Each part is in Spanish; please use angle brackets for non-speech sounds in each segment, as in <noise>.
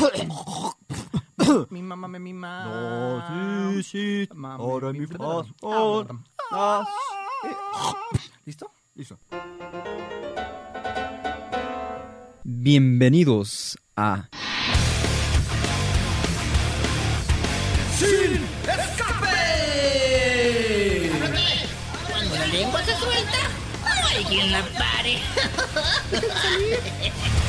<coughs> mi mamá me mima. No, sí, sí. Mami, Ahora mi- mi favor. Ah, ¿Listo? Listo. Bienvenidos a ¡Sin Cuando la lengua se suelta, no hay quien la pare. <laughs>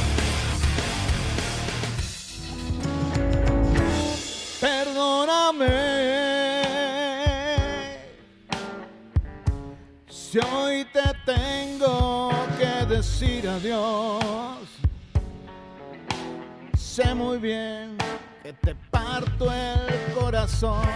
Si hoy te tengo que decir adiós. Sé muy bien que te parto el corazón,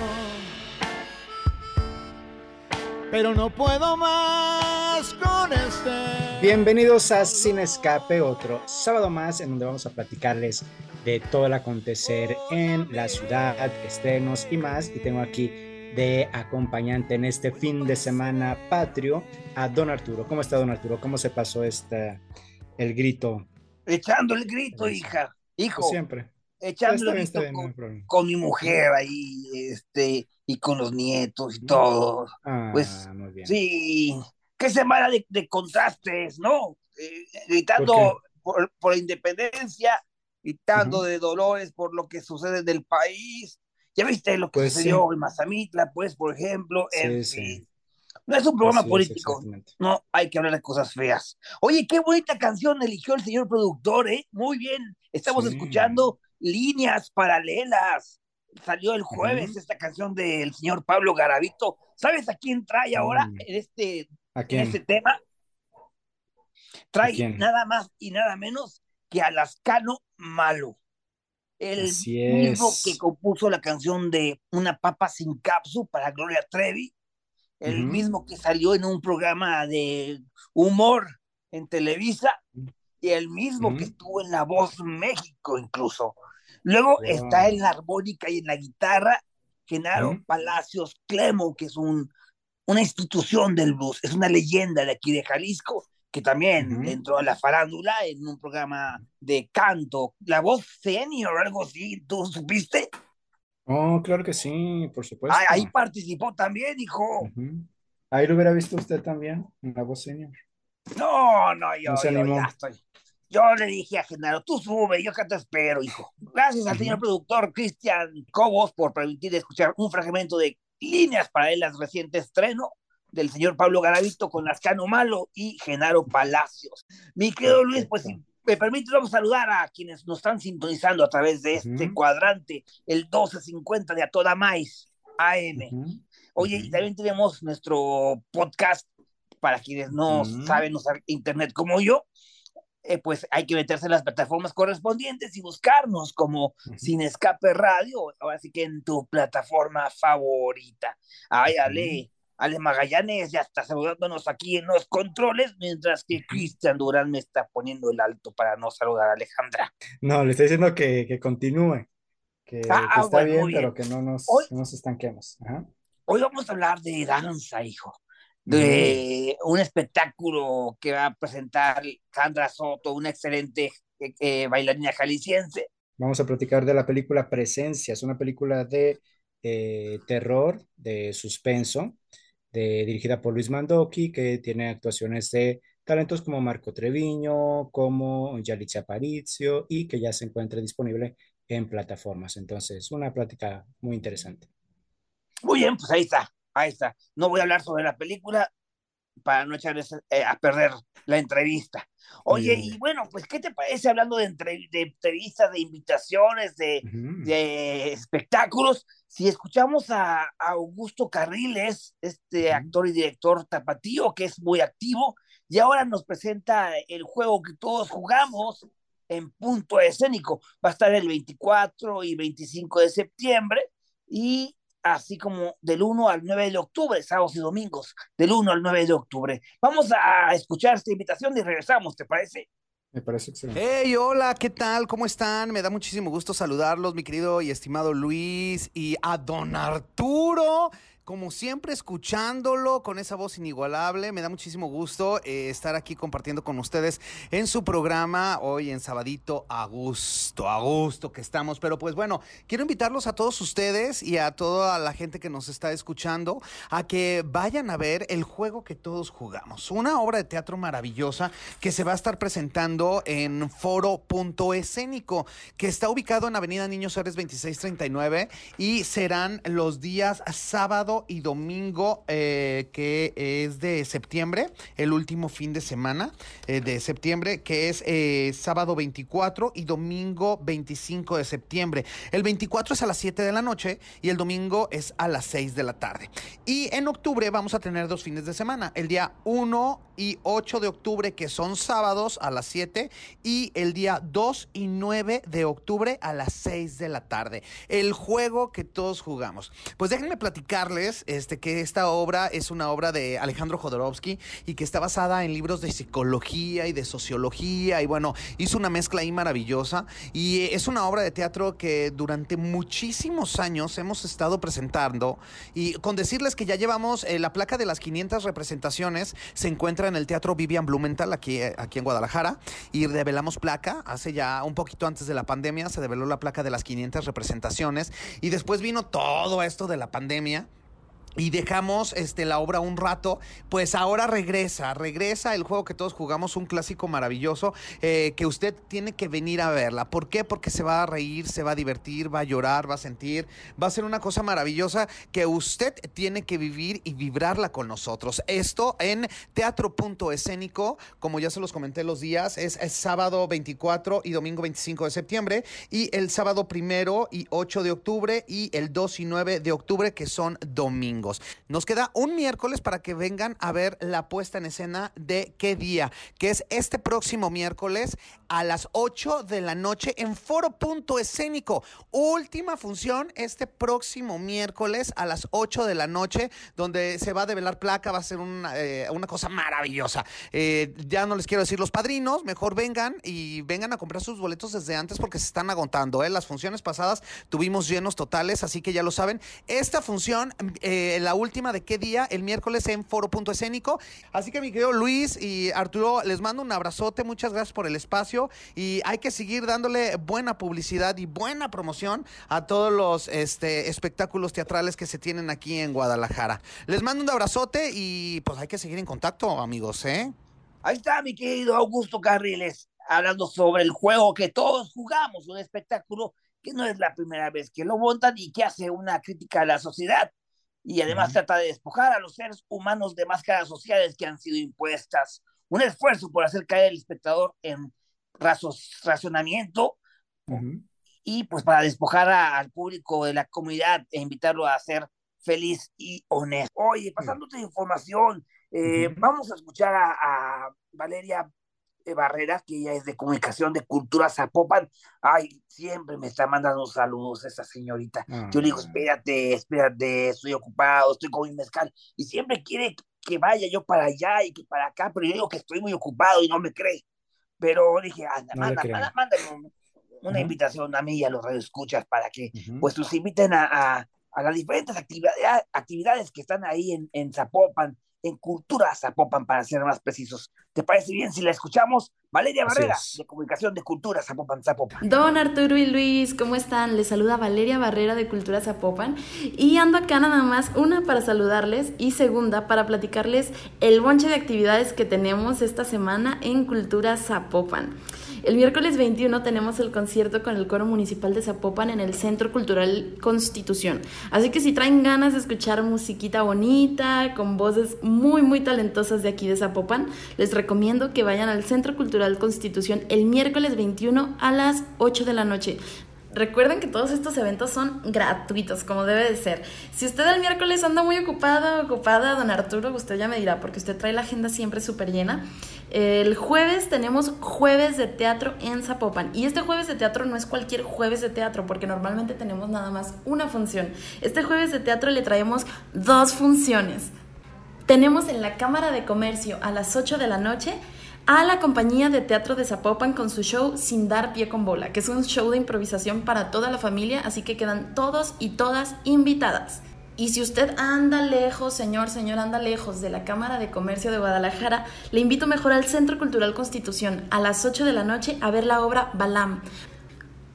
pero no puedo más con este. Bienvenidos a Sin Escape, otro sábado más en donde vamos a platicarles de todo el acontecer en la ciudad, estrenos y más. Y tengo aquí de acompañante en este fin de semana patrio a Don Arturo. ¿Cómo está Don Arturo? ¿Cómo se pasó esta, el grito? echando el grito, hija, hijo, Pues siempre. echando el grito bien, no con, con mi mujer ahí, este, y con los nietos y todo. Ah, Pues, muy bien. Sí, qué semana de, de contrastes, ¿no? Eh, gritando ¿Por por, por la independencia, gritando de dolores por lo que sucede en el país. Ya viste lo que Pues sucedió sí. en Mazamitla, pues, por ejemplo, en Sí, fin. sí. No es un programa político, no hay que hablar de cosas feas. Oye, qué bonita canción eligió el señor productor, ¿eh? Muy bien. Estamos escuchando líneas paralelas. Salió el jueves Ujú. esta canción del señor Pablo Garavito. ¿Sabes a quién trae ahora en este, ¿A en quién? este tema? Trae nada más y nada menos que a Lascano Malo. El mismo que compuso la canción de Una papa sin capsu para Gloria Trevi el Ujú. mismo que salió en un programa de humor en Televisa y el mismo Ujú. que estuvo en La Voz México incluso. Luego Wow. está en la armónica y en la guitarra Genaro Ujú. Palacios Clemo, que es un, una institución del blues, es una leyenda de aquí de Jalisco, que también Ujú. entró a la farándula en un programa de canto, La Voz Senior, algo así, ¿tú supiste? Oh, claro que sí, por supuesto. Ah, ahí participó también, hijo. Ujú. Ahí lo hubiera visto usted también, en la voz senior. No, no, yo, No yo ya estoy. Yo le dije a Genaro, tú sube, yo acá te espero, hijo. Gracias al Ujú. señor productor Cristian Cobos por permitir escuchar un fragmento de Líneas Paralelas reciente estreno del señor Pablo Garavito con Lascano Malo y Genaro Palacios. Mi querido Luis, pues si me permite, vamos a saludar a quienes nos están sintonizando a través de este Ujú. cuadrante, el 1250 de A Toda Mais AM. Ujú. Oye, y Ujú. también tenemos nuestro podcast para quienes no saben usar internet como yo. Eh, pues hay que meterse en las plataformas correspondientes y buscarnos como. Sin Escape Radio, ahora sí que en tu plataforma favorita. Ay, Ale, Ale Magallanes ya está saludándonos aquí en los controles, mientras que Cristian Durán me está poniendo el alto para no saludar a Alejandra. No, le estoy diciendo que, que continúe, que, Ah, que está bueno, bien, pero que no nos, Hoy- no nos estanquemos. Ajá. Hoy vamos a hablar de danza, hijo. De un espectáculo que va a presentar Sandra Soto, una excelente eh, eh, bailarina jalisciense. Vamos a platicar de la película Presencia, es una película de eh, terror, de suspenso, de, dirigida por Luis Mandoki, que tiene actuaciones de talentos como Marco Treviño, como Yalitza Aparicio, y que ya se encuentra disponible en plataformas. Entonces, una plática muy interesante. Muy bien, pues ahí está, ahí está. No voy a hablar sobre la película para no echarles eh, a perder la entrevista. Oye, bien. y bueno, pues, ¿qué te parece hablando de, entre- de entrevistas, de invitaciones, de, espectáculos? Si escuchamos a, a Augusto Carriles, este actor y director tapatío, que es muy activo, y ahora nos presenta el juego que todos jugamos en punto escénico. Va a estar el 24 y 25 de septiembre y así como del 1 al 9 de octubre, sábados y domingos, del 1 al 9 de octubre. Vamos a escuchar esta invitación y regresamos, ¿te parece? Me parece excelente. Hey, hola, ¿qué tal? ¿Cómo están? Me da muchísimo gusto saludarlos, mi querido y estimado Luis, y a don Arturo. Como siempre, escuchándolo con esa voz inigualable. Me da muchísimo gusto eh, estar aquí compartiendo con ustedes en su programa hoy en Sabadito a gusto, a gusto que estamos. Pero pues bueno, quiero invitarlos a todos ustedes y a toda la gente que nos está escuchando a que vayan a ver el juego que todos jugamos. Una obra de teatro maravillosa que se va a estar presentando en foro.escénico, que está ubicado en Avenida Niños Suárez 2639 y serán los días sábado y domingo, eh, que es de septiembre, el último fin de semana eh, de septiembre, que es eh, sábado 24 y domingo 25 de septiembre. El 24 es a las 7 de la noche y el domingo es a las 6 de la tarde. Y en octubre vamos a tener dos fines de semana, el día 1 y 8 de octubre, que son sábados a las 7, y el día 2 y 9 de octubre a las 6 de la tarde. El juego que todos jugamos. Pues déjenme platicarles este, que esta obra es una obra de Alejandro Jodorowsky y que está basada en libros de psicología y de sociología y bueno, hizo una mezcla ahí maravillosa. Y es una obra de teatro que durante muchísimos años hemos estado presentando. Y con decirles que ya llevamos eh, la placa de las 500 representaciones se encuentra en el Teatro Vivian Blumenthal aquí, eh, aquí en Guadalajara y revelamos placa. Hace ya un poquito antes de la pandemia se reveló la placa de las 500 representaciones y después vino todo esto de la pandemia y dejamos este, la obra un rato, pues ahora regresa, regresa el juego que todos jugamos, un clásico maravilloso, eh, que usted tiene que venir a verla. ¿Por qué? Porque se va a reír, se va a divertir, va a llorar, va a sentir, va a ser una cosa maravillosa que usted tiene que vivir y vibrarla con nosotros. Esto en Teatro Punto Escénico, como ya se los comenté los días, es, es sábado 24 y domingo 25 de septiembre, y el sábado primero y 8 de octubre, y el 2 y 9 de octubre, que son domingos. Nos queda un miércoles para que vengan a ver la puesta en escena de qué día, que es este próximo miércoles a las 8 de la noche en Foro Punto Escénico. Última función este próximo miércoles a las 8 de la noche, donde se va a develar placa, va a ser una, eh, una cosa maravillosa. Eh, ya no les quiero decir los padrinos, mejor vengan y vengan a comprar sus boletos desde antes porque se están agotando. ¿eh? Las funciones pasadas tuvimos llenos totales, así que ya lo saben. Esta función... Eh, la última de qué día, el miércoles en Foro Punto Escénico. Así que mi querido Luis y Arturo, les mando un abrazote, muchas gracias por el espacio y hay que seguir dándole buena publicidad y buena promoción a todos los este, espectáculos teatrales que se tienen aquí en Guadalajara. Les mando un abrazote y pues hay que seguir en contacto, amigos, ¿eh? Ahí está mi querido Augusto Carriles, hablando sobre el juego que todos jugamos, un espectáculo que no es la primera vez que lo montan y que hace una crítica a la sociedad y además trata de despojar a los seres humanos de máscaras sociales que han sido impuestas. Un esfuerzo por hacer caer al espectador en racionamiento y pues para despojar al público de la comunidad e invitarlo a ser feliz y honesto. Oye, pasándote información, eh, vamos a escuchar a, a Valeria Barrera, que ella es de comunicación de cultura Zapopan. Ay, siempre me está mandando saludos esa señorita. Yo le digo, ah. espérate, espérate, estoy ocupado, estoy con mi mezcal. Y siempre quiere que vaya yo para allá y que para acá, pero yo digo que estoy muy ocupado y no me cree. Pero dije, anda, manda, mándame una invitación a mí y a los radioescuchas para que pues los inviten a, a, las diferentes actividades, actividades que están ahí en, en Zapopan en Cultura Zapopan, para ser más precisos. ¿Te parece bien si la escuchamos? Valeria Barrera, de Comunicación de Cultura Zapopan, Zapopan. Don Arturo y Luis, ¿cómo están? Les saluda Valeria Barrera de Cultura Zapopan y ando acá nada más, una para saludarles y segunda para platicarles el bonche de actividades que tenemos esta semana en Cultura Zapopan. El miércoles 21 tenemos el concierto con el Coro Municipal de Zapopan en el Centro Cultural Constitución. Así que si traen ganas de escuchar musiquita bonita, con voces muy, muy talentosas de aquí de Zapopan, les recomiendo que vayan al Centro Cultural Constitución el miércoles 21 a las 8 de la noche. Recuerden que todos estos eventos son gratuitos, como debe de ser. Si usted el miércoles anda muy ocupado, ocupada, don Arturo, usted ya me dirá, porque usted trae la agenda siempre súper llena. El jueves tenemos jueves de teatro en Zapopan. Y este jueves de teatro no es cualquier jueves de teatro, porque normalmente tenemos nada más una función. Este jueves de teatro le traemos dos funciones. Tenemos en la Cámara de Comercio a las 8 de la noche a la compañía de teatro de Zapopan con su show Sin dar pie con bola, que es un show de improvisación para toda la familia, así que quedan todos y todas invitadas. Y si usted anda lejos, señor, señor, anda lejos de la Cámara de Comercio de Guadalajara, le invito mejor al Centro Cultural Constitución a las 8 de la noche a ver la obra Balam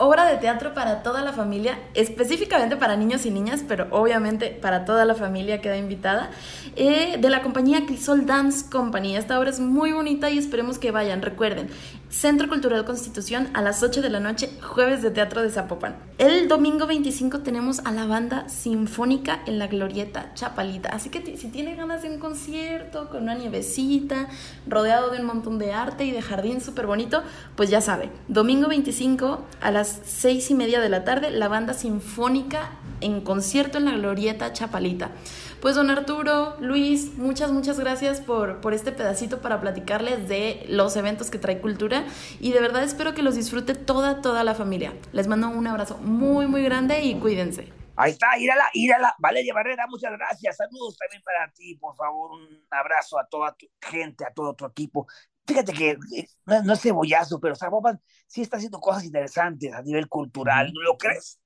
obra de teatro para toda la familia, específicamente para niños y niñas, pero obviamente para toda la familia queda invitada, eh, de la compañía Crisol Dance Company. Esta obra es muy bonita y esperemos que vayan. Recuerden, Centro Cultural Constitución a las 8 de la noche, jueves de teatro de Zapopan. El domingo 25 tenemos a la banda sinfónica en la Glorieta Chapalita. Así que si tiene ganas de un concierto con una nievecita, rodeado de un montón de arte y de jardín súper bonito, pues ya sabe, domingo 25 a las 6 y media de la tarde, la banda sinfónica en concierto en la Glorieta Chapalita. Pues don Arturo, Luis, muchas, muchas gracias por, por este pedacito para platicarles de los eventos que trae Cultura y de verdad espero que los disfrute toda, toda la familia. Les mando un abrazo muy, muy grande y cuídense. Ahí está, írala, írala. Valeria Barrera, muchas gracias. Saludos también para ti, por favor. Un abrazo a toda tu gente, a todo tu equipo. Fíjate que eh, no, es cebollazo, pero Zapopan sí está haciendo cosas interesantes a nivel cultural, ¿no lo crees?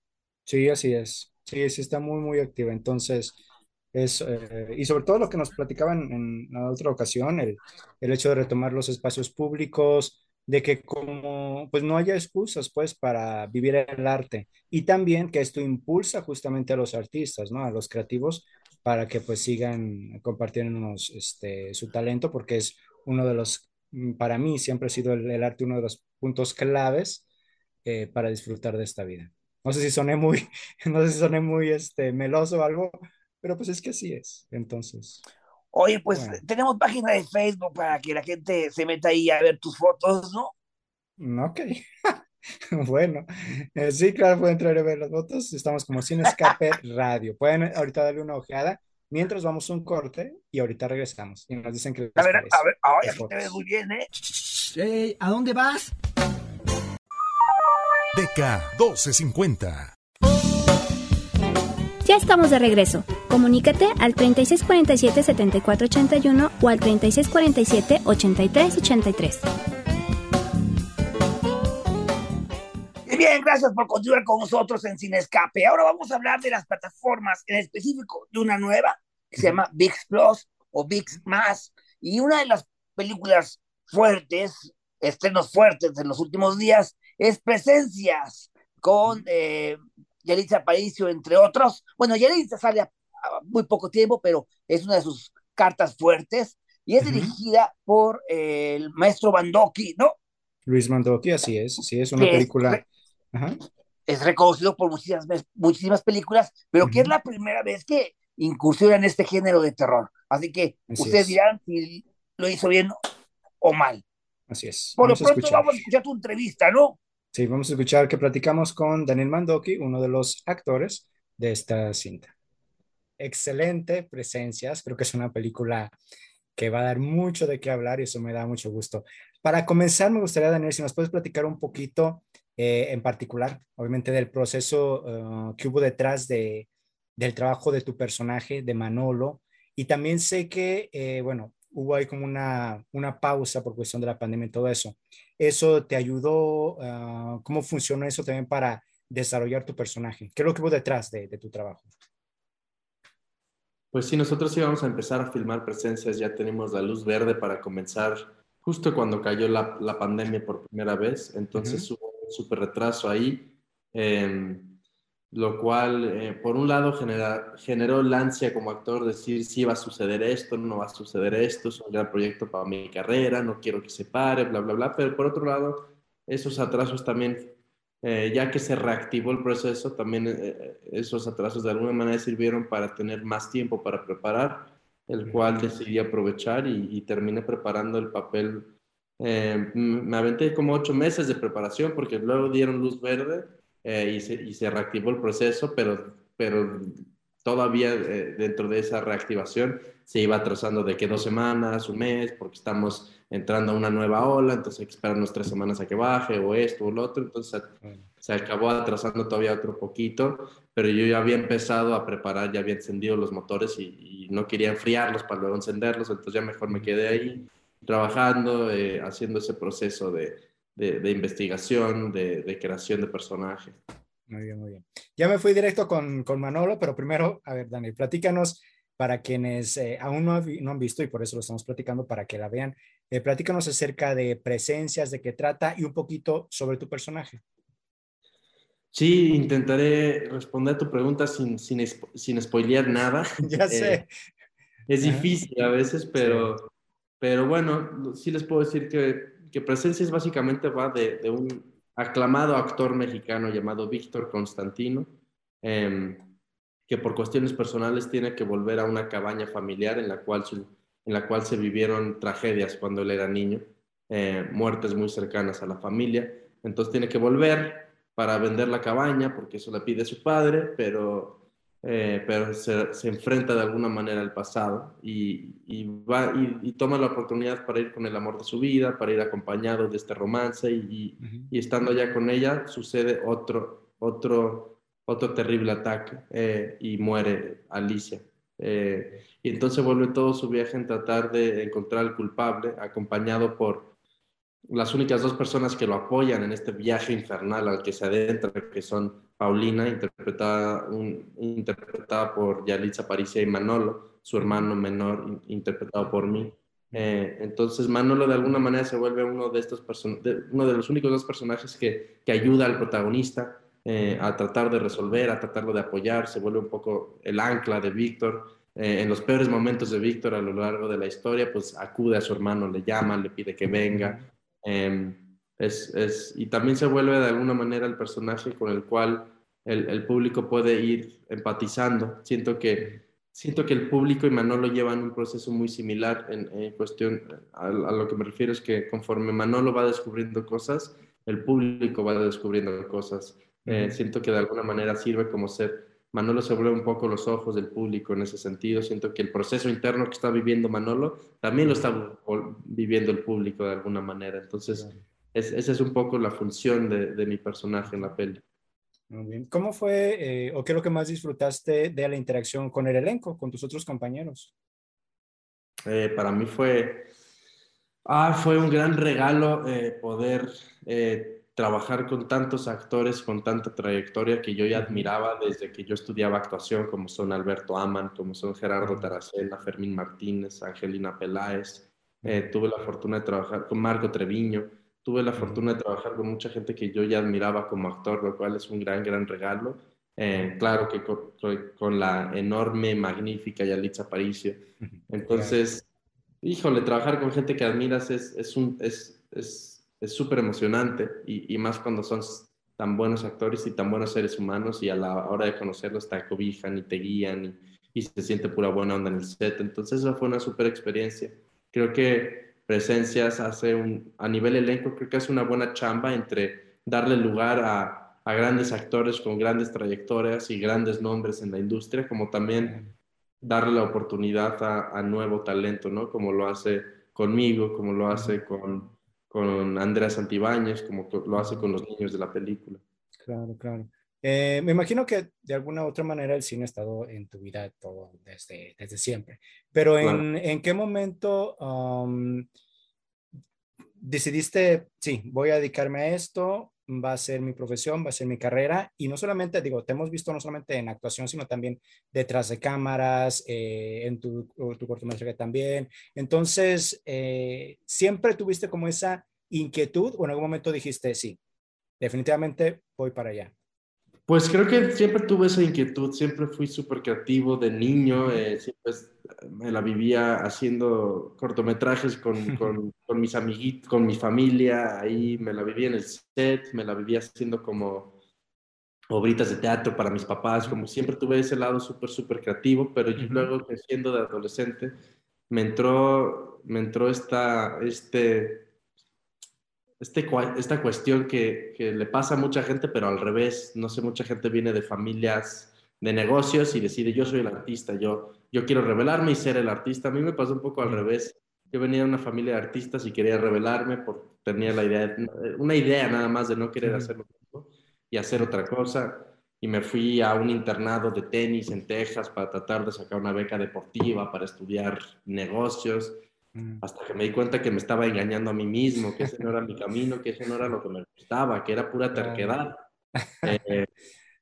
Sí, así es. Sí, sí está muy, muy activa. Entonces, es, eh, y sobre todo lo que nos platicaban en, en otra ocasión, el, el hecho de retomar los espacios públicos, de que como pues no haya excusas pues para vivir el arte y también que esto impulsa justamente a los artistas, ¿no? A los creativos para que pues sigan compartiéndonos este, su talento porque es uno de los, mm, para mí siempre ha sido el, arte uno de los puntos claves eh, para disfrutar de esta vida. No sé si soné muy, <laughs> no sé si soné muy este, meloso o algo, pero pues es que así es, entonces. Oye, pues tenemos página de Facebook para que la gente se meta ahí a ver tus fotos, ¿no? Ok. <laughs> bueno, eh, sí, claro, pueden entrar a ver las fotos. Estamos como Sin Escape <laughs> Radio. Pueden ahorita darle una ojeada mientras vamos a un corte y ahorita regresamos. Y nos dicen que. A ver, a ver, ay, aquí te ves muy bien, ¿eh? Hey, ¿A dónde vas? DK 1250. Ya estamos de regreso. Comunícate al 3647-7481 o al 3647-8383. Bien, gracias por continuar con nosotros en Sin Escape. Ahora vamos a hablar de las plataformas, en específico de una nueva que se llama VIX Plus o VIX Más. Y una de las películas fuertes, estrenos fuertes de los últimos días, es Presencias con eh, Yalitza Aparicio, entre otros. Bueno, Yalitza sale a, muy poco tiempo, pero es una de sus cartas fuertes y es dirigida por eh, el maestro Bandoki, ¿no? Luis Bandoki, así es, sí, es una película. Es, reconocido por muchísimas, muchísimas películas, pero que es la primera vez que incursiona en este género de terror. Así que ustedes dirán si lo hizo bien o mal. Así es. Por lo pronto vamos a escuchar tu entrevista, ¿no? Sí, vamos a escuchar que platicamos con Daniel Mandoki, uno de los actores de esta cinta. Excelente presencias, creo que es una película que va a dar mucho de qué hablar y eso me da mucho gusto. Para comenzar, me gustaría, Daniel, si nos puedes platicar un poquito eh, en particular, obviamente, del proceso uh, que hubo detrás de, del trabajo de tu personaje, de Manolo. Y también sé que, eh, bueno, hubo ahí como una, una pausa por cuestión de la pandemia y todo eso. ¿Eso te ayudó? Ah, ¿Cómo funcionó eso también para desarrollar tu personaje? ¿Qué es lo que hubo detrás de, tu trabajo? Pues sí, nosotros íbamos a empezar a filmar presencias, ya tenemos la luz verde para comenzar justo cuando cayó la, la pandemia por primera vez, entonces hubo un súper retraso ahí. Eh, lo cual, eh, por un lado, genera, generó la ansia como actor, decir si va a suceder esto, no va a suceder esto, es un gran proyecto para mi carrera, no quiero que se pare, bla, bla, bla, pero por otro lado, esos atrasos también, eh, ya que se reactivó el proceso, también eh, esos atrasos de alguna manera sirvieron para tener más tiempo para preparar, el cual decidí aprovechar y, y terminé preparando el papel. me aventé como ocho meses de preparación porque luego dieron luz verde eh, y, se, y, se, reactivó el proceso, pero, pero todavía eh, dentro de esa reactivación se iba atrasando de que dos semanas, un mes, porque estamos entrando a una nueva ola, entonces hay que esperar unas tres semanas a que baje, o esto o lo otro, entonces se acabó atrasando todavía otro poquito, pero yo ya había empezado a preparar, ya había encendido los motores y, no quería enfriarlos para luego encenderlos, entonces ya mejor me quedé ahí trabajando, eh, haciendo ese proceso de, de, investigación, de, creación de personaje. Muy bien, muy bien. Ya me fui directo con, con Manolo, pero primero, a ver, Dani, platícanos para quienes eh, aún no, no, han visto y por eso lo estamos platicando para que la vean. Eh, platícanos acerca de presencias, de qué trata y un poquito sobre tu personaje. Sí, intentaré responder a tu pregunta sin, sin, sin spoilear nada. <laughs> ya sé. Eh, es difícil a veces, pero, sí. pero bueno, sí les puedo decir que, que Presencias básicamente va de, un aclamado actor mexicano llamado Víctor Constantino, eh, que por cuestiones personales tiene que volver a una cabaña familiar en la cual, en la cual se vivieron tragedias cuando él era niño, eh, muertes muy cercanas a la familia. Entonces tiene que volver para vender la cabaña, porque eso le pide su padre, pero, eh, pero se, se, enfrenta de alguna manera al pasado y, y va, y, y, toma la oportunidad para ir con el amor de su vida, para ir acompañado de este romance y, uh -huh. y estando ya con ella sucede otro, otro, otro terrible ataque eh, y muere Alicia. Eh, y entonces vuelve todo su viaje en tratar de encontrar al culpable, acompañado por las únicas dos personas que lo apoyan en este viaje infernal al que se adentra, que son Paulina, interpretada, un, interpretada por Yalitza Paricia y Manolo, su hermano menor, interpretado por mí. Eh, entonces Manolo de alguna manera se vuelve uno de estos de, uno de los únicos dos personajes que, que ayuda al protagonista eh, a tratar de resolver, a tratarlo de apoyar, se vuelve un poco el ancla de Víctor. Eh, en los peores momentos de Víctor a lo largo de la historia, pues acude a su hermano, le llama, le pide que venga. Eh, es, es, y también se vuelve de alguna manera el personaje con el cual el, el, público puede ir empatizando. Siento que, siento que el público y Manolo llevan un proceso muy similar en, en cuestión, a, a, lo que me refiero es que conforme Manolo va descubriendo cosas, el público va descubriendo cosas. Eh, siento que de alguna manera sirve como ser, Manolo se vuelve un poco los ojos del público en ese sentido, siento que el proceso interno que está viviendo Manolo también lo está viviendo el público de alguna manera, entonces es, esa es un poco la función de, de mi personaje en la peli. Muy bien. ¿Cómo fue eh, o qué es lo que más disfrutaste de la interacción con el elenco, con tus otros compañeros? Eh, para mí fue, ah, fue un gran regalo eh, poder trabajar con tantos actores con tanta trayectoria que yo ya admiraba desde que yo estudiaba actuación, como son Alberto Aman, como son Gerardo Taracena, Fermín Martínez, Angelina Peláez. Eh, tuve la fortuna de trabajar con Marco Treviño. Tuve la fortuna de trabajar con mucha gente que yo ya admiraba como actor, lo cual es un gran, gran regalo. Eh, claro que con, con, la enorme, magnífica Yalitza Aparicio. Entonces, híjole, trabajar con gente que admiras es, es, un, es, es es súper emocionante y, y, más cuando son tan buenos actores y tan buenos seres humanos y a la hora de conocerlos te acobijan y te guían y, y se siente pura buena onda en el set. Entonces esa fue una súper experiencia. Creo que Presencias hace un, a nivel elenco, creo que hace una buena chamba entre darle lugar a, a grandes actores con grandes trayectorias y grandes nombres en la industria, como también darle la oportunidad a, a nuevo talento, ¿no? Como lo hace conmigo, como lo hace con con Andrea Santibáñez, como lo hace con los niños de la película. Claro, claro. Eh, me imagino que de alguna u otra manera el cine ha estado en tu vida todo desde, desde siempre, pero ¿en, claro. ¿en qué momento um, decidiste, sí, voy a dedicarme a esto, va a ser mi profesión, va a ser mi carrera, y no solamente, digo, te hemos visto no solamente en actuación, sino también detrás de cámaras, eh, en tu, tu cortometraje también. Entonces, eh, ¿siempre tuviste como esa inquietud o en algún momento dijiste, sí, definitivamente voy para allá? Pues creo que siempre tuve esa inquietud, siempre fui súper creativo de niño, eh, siempre me la vivía haciendo cortometrajes con, <laughs> con, con, mis amiguitos, con mi familia, ahí me la vivía en el set, me la vivía haciendo como obritas de teatro para mis papás, como siempre tuve ese lado súper, súper creativo, pero yo luego creciendo de adolescente me entró, me entró esta, este, este, esta cuestión que, que, le pasa a mucha gente, pero al revés, no sé, mucha gente viene de familias de negocios y decide yo soy el artista, yo, yo quiero revelarme y ser el artista. A mí me pasó un poco al revés. Yo venía de una familia de artistas y quería revelarme porque tenía la idea, una idea nada más de no querer hacer lo mismo y hacer otra cosa. Y me fui a un internado de tenis en Texas para tratar de sacar una beca deportiva, para estudiar negocios hasta que me di cuenta que me estaba engañando a mí mismo, que ese no era mi camino, que ese no era lo que me gustaba, que era pura terquedad. <laughs> Eh,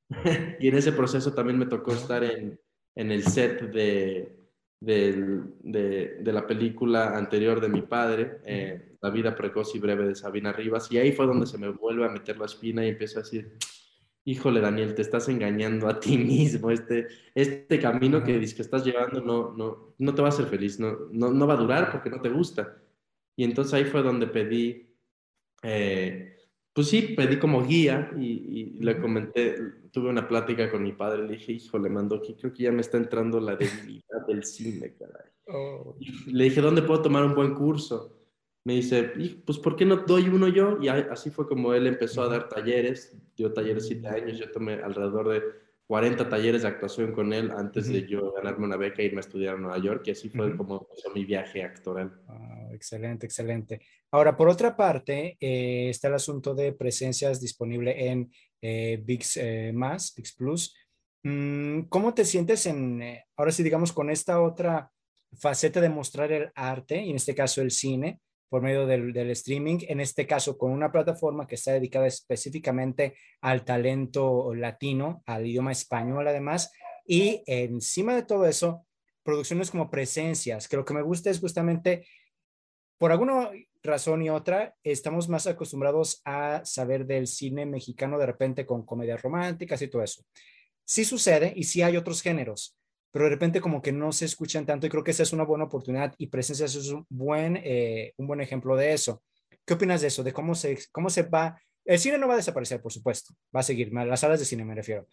<laughs> y en ese proceso también me tocó estar en, en el set de, de, de, la película anterior de mi padre, eh, La vida precoz y breve de Sabina Rivas, y ahí fue donde se me vuelve a meter la espina y empiezo a decir, híjole Daniel, te estás engañando a ti <laughs> mismo, este, este camino que dices que estás llevando no, no, no te va a hacer feliz, no, no, no va a durar porque no te gusta. Y entonces ahí fue donde pedí, eh, pues sí, pedí como guía y, le comenté, tuve una plática con mi padre, le dije, hijo, le mandó que creo que ya me está entrando la debilidad del cine, caray. Oh. Le dije, ¿dónde puedo tomar un buen curso? Me dice, pues ¿por qué no doy uno yo? Y así fue como él empezó a dar talleres, dio talleres siete años, yo tomé alrededor de 40 talleres de actuación con él antes de yo ganarme una beca e irme a estudiar a Nueva York y así fue como empezó mi viaje actoral. Ah, excelente, excelente. Ahora, por otra parte, eh, está el asunto de presencias disponible en eh, VIX eh, más, VIX Plus. Mm, ¿Cómo te sientes en, eh, ahora sí, digamos, con esta otra faceta de mostrar el arte, y en este caso el cine, por medio del, streaming, en este caso con una plataforma que está dedicada específicamente al talento latino, al idioma español además, y encima de todo eso, producciones como presencias, que lo que me gusta es justamente, por alguna razón y otra, estamos más acostumbrados a saber del cine mexicano de repente con comedias románticas y todo eso. Sí sucede y sí hay otros géneros, pero de repente como que no se escuchan tanto y creo que esa es una buena oportunidad y presencia es un buen, eh, un buen ejemplo de eso. ¿Qué opinas de eso? De cómo se, cómo se va... El cine no va a desaparecer, por supuesto, va a seguir, las salas de cine me refiero,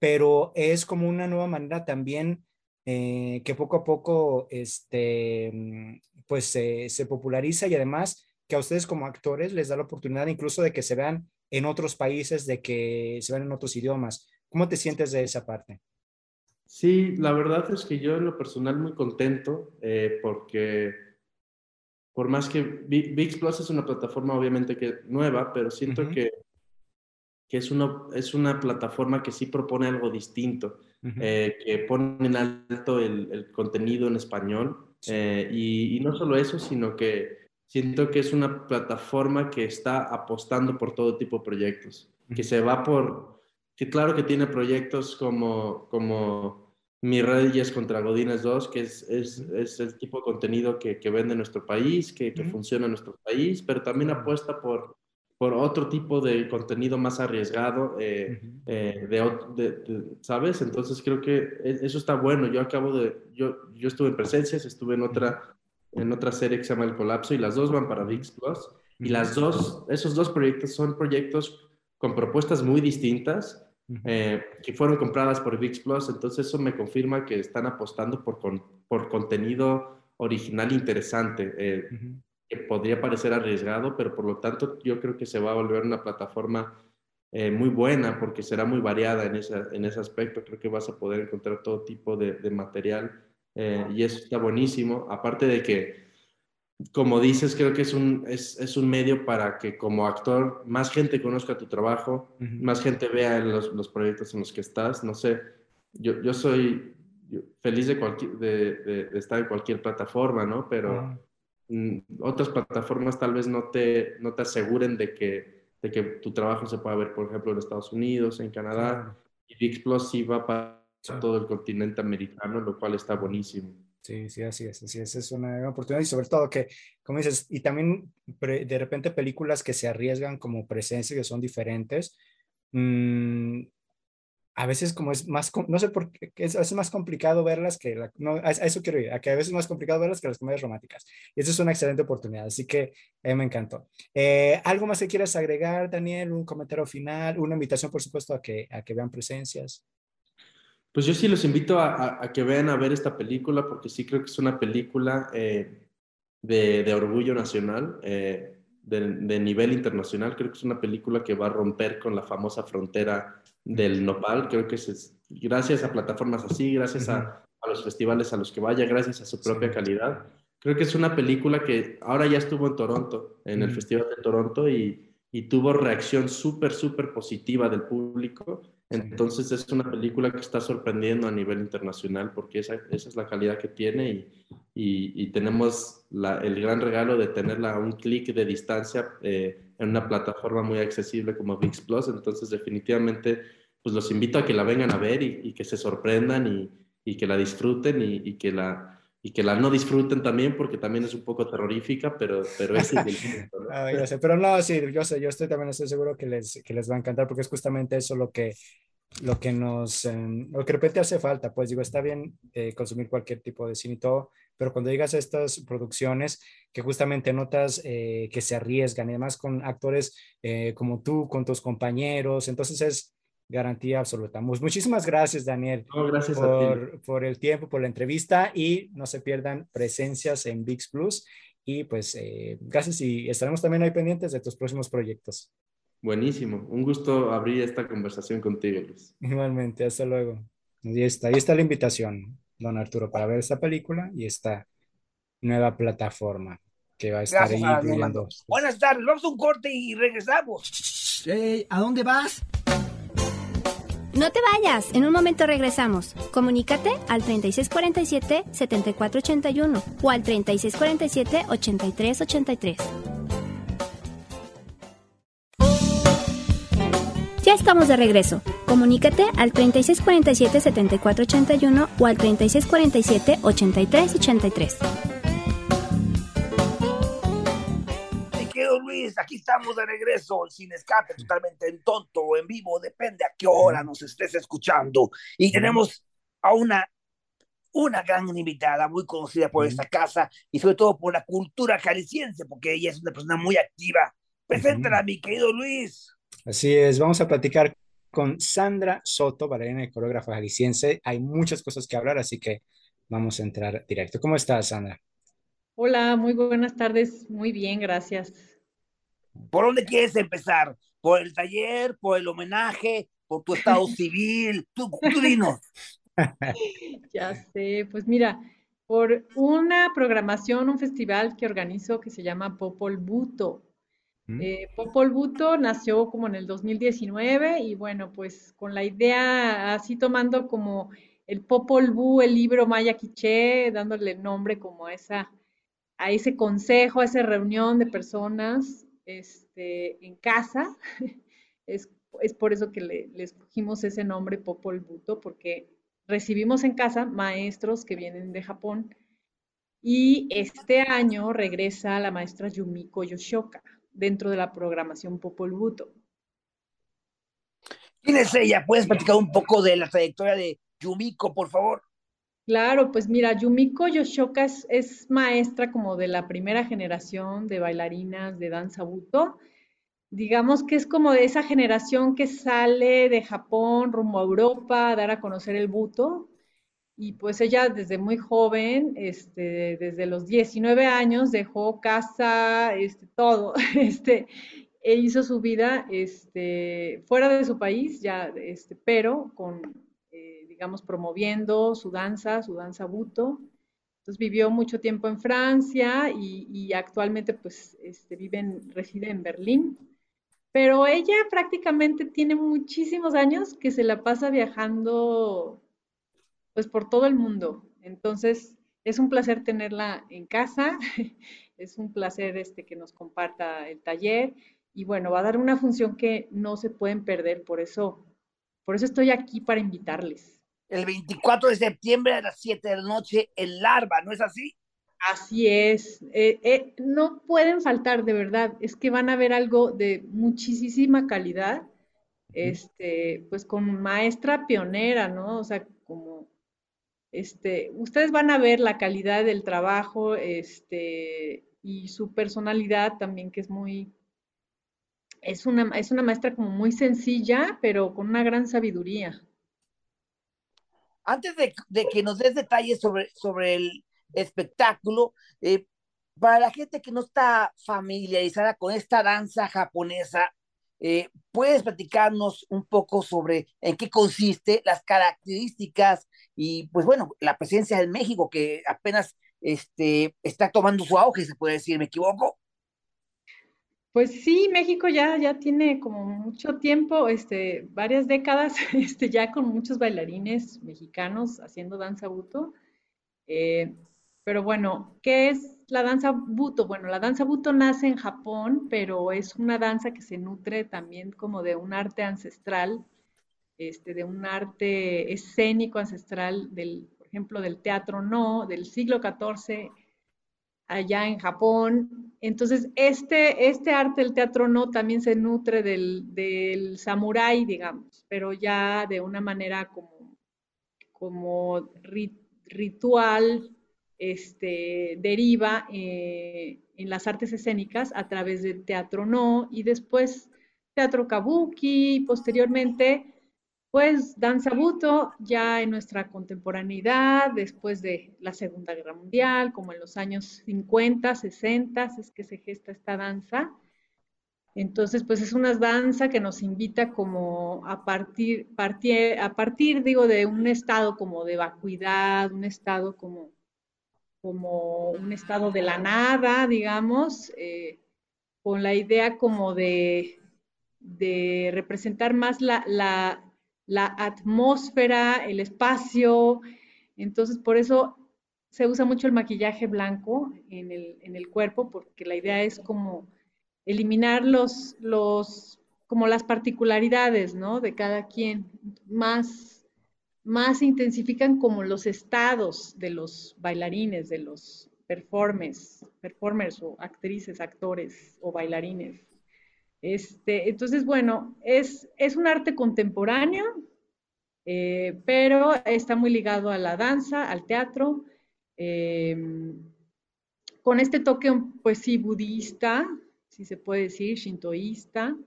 pero es como una nueva manera también eh, que poco a poco este, mm, pues se populariza y además que a ustedes como actores les da la oportunidad incluso de que se vean en otros países, de que se vean en otros idiomas. ¿Cómo te sientes de esa parte? Sí, la verdad es que yo en lo personal muy contento eh, porque por más que VIX Plus es una plataforma obviamente que nueva, pero siento que, que es, una, es una plataforma que sí propone algo distinto, eh, que pone en alto el, el contenido en español eh, y, y, no solo eso, sino que siento que es una plataforma que está apostando por todo tipo de proyectos, que se va por, que claro que tiene proyectos como, como Mi Reyes contra Godines 2, que es, es, es, el tipo de contenido que, que vende nuestro país, que, que funciona en nuestro país, pero también apuesta por, por otro tipo de contenido más arriesgado, eh, eh, de, ¿sabes? Entonces creo que e, eso está bueno. Yo acabo de, yo, yo estuve en presencias, estuve en otra, en otra serie que se llama El Colapso y las dos van para VIX Plus. Y las dos, esos dos proyectos son proyectos con propuestas muy distintas, eh, que fueron compradas por VIX Plus, entonces eso me confirma que están apostando por, por contenido original interesante, eh, que podría parecer arriesgado, pero por lo tanto yo creo que se va a volver una plataforma eh, muy buena porque será muy variada en, esa, en ese aspecto. Creo que vas a poder encontrar todo tipo de, de material y eso está buenísimo. Aparte de que como dices, creo que es un, es, es, un medio para que como actor más gente conozca tu trabajo, más gente vea los, los, proyectos en los que estás. No sé, yo, yo soy feliz de, cualquier, de, de, estar en cualquier plataforma, ¿no? Pero mm, otras plataformas tal vez no te, no te aseguren de que, de que tu trabajo se pueda ver, por ejemplo, en Estados Unidos, en Canadá. Y VIX Plus sí va para todo el continente americano, lo cual está buenísimo. Sí, sí, así es, así es, es una oportunidad y sobre todo que, como dices, y también de repente películas que se arriesgan como presencia, que son diferentes, mmm, a veces como es más, no sé por qué, es, es más complicado verlas que, la, no, a, eso quiero ir, a que a veces es más complicado verlas que las comedias románticas. Y eso es una excelente oportunidad, así que eh, me encantó. Eh, ¿Algo más que quieras agregar, Daniel? ¿Un comentario final? ¿Una invitación, por supuesto, a que, a que vean presencias? Pues yo sí los invito a, que vean a ver esta película porque sí creo que es una película eh, de, orgullo nacional, eh, de, nivel internacional. Creo que es una película que va a romper con la famosa frontera del nopal. Creo que es, gracias a plataformas así, gracias a, los festivales a los que vaya, gracias a su propia calidad. Creo que es una película que ahora ya estuvo en Toronto, en el Festival de Toronto y, y tuvo reacción súper, súper positiva del público entonces es una película que está sorprendiendo a nivel internacional porque esa, esa es la calidad que tiene y, y, tenemos el gran regalo de tenerla a un clic de distancia eh, en una plataforma muy accesible como VIX Plus. Entonces, definitivamente, pues los invito a que la vengan a ver y, que se sorprendan y, que la disfruten y, que la y que la no disfruten también porque también es un poco terrorífica, pero, pero es el. ¿no? <laughs> pero no, sí, yo sé, yo estoy también estoy seguro que les, que les va a encantar porque es justamente eso lo que, lo que nos, em, lo que de repente hace falta, pues digo, está bien eh, consumir cualquier tipo de cine y todo, pero cuando llegas a estas producciones que justamente notas eh, que se arriesgan y además con actores eh, como tú, con tus compañeros, entonces es, garantía absoluta. Muchísimas gracias, Daniel, gracias por, por, el tiempo, por la entrevista y no se pierdan presencias en VIX Plus. Y pues eh, gracias y estaremos también ahí pendientes de tus próximos proyectos. Buenísimo, un gusto abrir esta conversación contigo, Luis. Igualmente, hasta luego. Ahí está, ahí está la invitación, don Arturo, para ver esta película y esta nueva plataforma que va a estar ahí. Buenas tardes, vamos a un corte y regresamos. ¿A dónde vas? No te vayas, en un momento regresamos. Comunícate al 3647-7481 o al 3647-8383. Ya estamos de regreso. Comunícate al 3647-7481 o al 3647-8383. Luis, aquí estamos de regreso, sin escape, totalmente en tonto o en vivo, depende a qué hora nos estés escuchando. Y tenemos a una, una gran invitada, muy conocida por esta casa y sobre todo por la cultura jalisciense, porque ella es una persona muy activa. Preséntala, mi querido Luis. Así es, vamos a platicar con Sandra Soto, bailarina y coreógrafa jalisciense. Hay muchas cosas que hablar, así que vamos a entrar directo. ¿Cómo estás, Sandra? Hola, muy buenas tardes. Muy bien, gracias. ¿Por dónde quieres empezar? ¿Por el taller? ¿Por el homenaje? ¿Por tu estado <laughs> civil? Tú, tú dinos. ya sé, pues mira, por una programación, un festival que organizo que se llama Popol Buto. Mm. Eh, Popol Buto nació como en el 2019 y bueno, pues con la idea así tomando como el Popol Vuh, el libro Maya Quiché, dándole nombre como a esa a ese consejo, a esa reunión de personas este, en casa. <laughs> Es, por eso que le, escogimos ese nombre Popol Buto, porque recibimos en casa maestros que vienen de Japón. Y este año regresa la maestra Yumiko Yoshoka dentro de la programación Popol Buto. ¿Quién es ella? ¿Puedes platicar un poco de la trayectoria de Yumiko, por favor? Claro, pues mira, Yumiko Yoshoka es, maestra como de la primera generación de bailarinas de danza buto. Digamos que es como de esa generación que sale de Japón rumbo a Europa a dar a conocer el buto. Y pues ella desde muy joven, este, desde los 19 años, dejó casa, este, todo, <laughs> este, e hizo su vida fuera de su país, ya, pero con digamos, promoviendo su danza, su danza buto. Entonces vivió mucho tiempo en Francia y, actualmente pues este, vive reside en Berlín. Pero ella prácticamente tiene muchísimos años que se la pasa viajando pues por todo el mundo. Entonces es un placer tenerla en casa, <laughs> es un placer este, que nos comparta el taller y bueno, va a dar una función que no se pueden perder, por eso, por eso estoy aquí para invitarles el 24 de septiembre a las 7 de la noche en Larva, ¿no es así? Así es. Eh, eh, no pueden faltar, de verdad. Es que van a ver algo de muchísima calidad, este, pues con maestra pionera, ¿no? O sea, como, este, ustedes van a ver la calidad del trabajo, este, y su personalidad también, que es muy, es una, es una maestra como muy sencilla, pero con una gran sabiduría antes de, que nos des detalles sobre, sobre el espectáculo, eh, para la gente que no está familiarizada con esta danza japonesa, eh, ¿puedes platicarnos un poco sobre en qué consiste, las características y, pues bueno, la presencia en México que apenas este, está tomando su auge, se puede decir, ¿me equivoco? Pues sí, México ya, ya tiene como mucho tiempo, este, varias décadas, <laughs> este, ya con muchos bailarines mexicanos haciendo danza buto. Eh, Pero bueno, ¿qué es la danza buto? Bueno, la danza buto nace en Japón, pero es una danza que se nutre también como de un arte ancestral, este, de un arte escénico ancestral del, por ejemplo, del teatro no, del siglo XIV allá en Japón. Entonces, este, este arte del teatro no también se nutre del, del samurái, digamos, pero ya de una manera como, como ritual, este, deriva eh, en las artes escénicas a través del teatro no y después teatro kabuki, posteriormente pues danza buto ya en nuestra contemporaneidad, después de la Segunda Guerra Mundial, como en los años 50, 60, es que se gesta esta danza. Entonces, pues es una danza que nos invita como a partir, a partir, digo, de un estado como de vacuidad, un estado como, como un estado de la nada, digamos, eh, con la idea como de, representar más la la atmósfera, el espacio. Entonces, por eso se usa mucho el maquillaje blanco en el, cuerpo, porque la idea es como eliminar los, los, como las particularidades, ¿no? De cada quien. Más, más se intensifican como los estados de los bailarines, de los performers, performers o actrices, actores o bailarines. Este, entonces, bueno, es, es un arte contemporáneo, eh, pero está muy ligado a la danza, al teatro, em, con este toque, pues sí, budista, si se puede decir, shintoísta,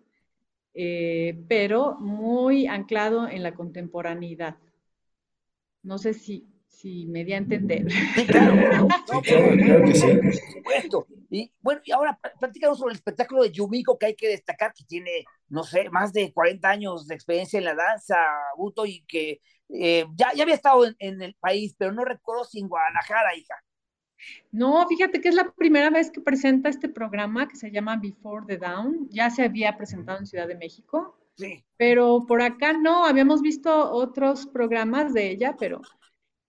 eh, pero muy anclado en la contemporaneidad. No sé si, si me di a entender. <laughs> claro, claro que sí. Por supuesto. Y bueno, y ahora platícanos sobre el espectáculo de Yumiko que hay que destacar, que tiene, no sé, más de 40 años de experiencia en la danza, Buto, y que eh, ya, ya había estado en, el país, pero no recuerdo si en Guadalajara, hija. No, fíjate que es la primera vez que presenta este programa que se llama Before the Down. Ya se había presentado en Ciudad de México. Sí. Pero por acá no, habíamos visto otros programas de ella, pero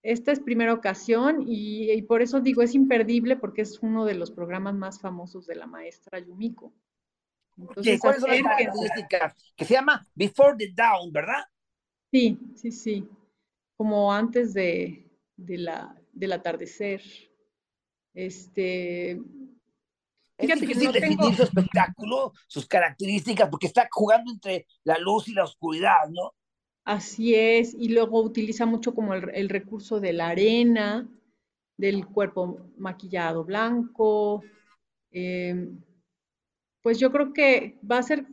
esta es primera ocasión y, por eso digo, es imperdible porque es uno de los programas más famosos de la maestra Yumiko. Entonces, ¿Cuál es la característica? Que se llama Before the Down, ¿verdad? Sí, sí, sí. Como antes de, la, del atardecer. Este, es difícil definir su espectáculo, sus características, porque está jugando entre la luz y la oscuridad, ¿no? Así es, y luego utiliza mucho como el, recurso de la arena, del cuerpo maquillado blanco. Em, pues yo creo que va a ser,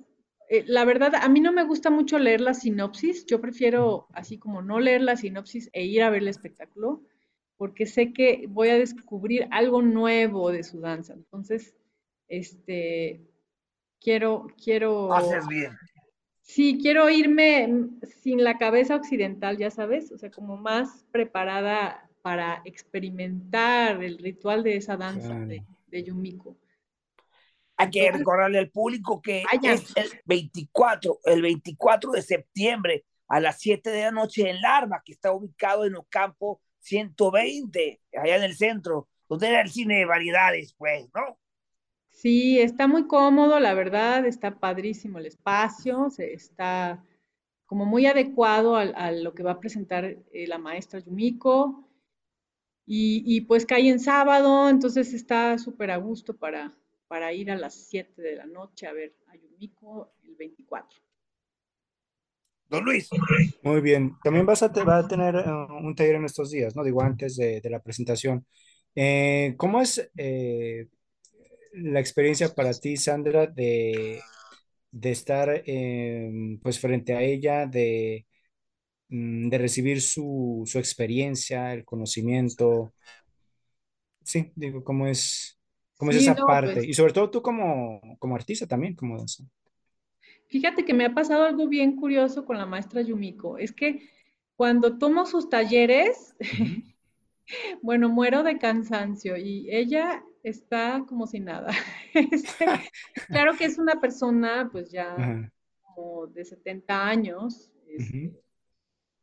eh, la verdad, a mí no me gusta mucho leer la sinopsis, yo prefiero así como no leer la sinopsis e ir a ver el espectáculo, porque sé que voy a descubrir algo nuevo de su danza. Entonces, este, quiero, quiero... Bien. Sí, quiero irme sin la cabeza occidental, ya sabes, o sea, como más preparada para experimentar el ritual de esa danza de, Yumiko. Hay que recordarle al público que es el 24, el 24 de septiembre a las 7 de la noche en Larva, que está ubicado en Ocampo 120, allá en el centro, donde era el cine de variedades, pues, ¿no? Sí, está muy cómodo, la verdad, está padrísimo el espacio, se, está como muy adecuado a, lo que va a presentar eh, la maestra Yumiko. Y, pues cae en sábado, entonces está súper a gusto para, para ir a las 7 de la noche a ver a Yumiko el 24. Don Luis. Muy bien. También vas a, va a tener eh, un taller en estos días, ¿no? Digo, antes de, la presentación. Eh, ¿Cómo es la experiencia para ti, Sandra, de, estar em, pues frente a ella, de, mm, de recibir su, experiencia, el conocimiento? Sí, digo, ¿cómo es, cómo es esa parte? Pues y sobre todo tú como, como artista también, como Fíjate que me ha pasado algo bien curioso con la maestra Yumiko. Es que cuando tomo sus talleres, <laughs> bueno, muero de cansancio y ella está como si nada. <laughs> Este, claro que es una persona pues ya como de 70 años, este,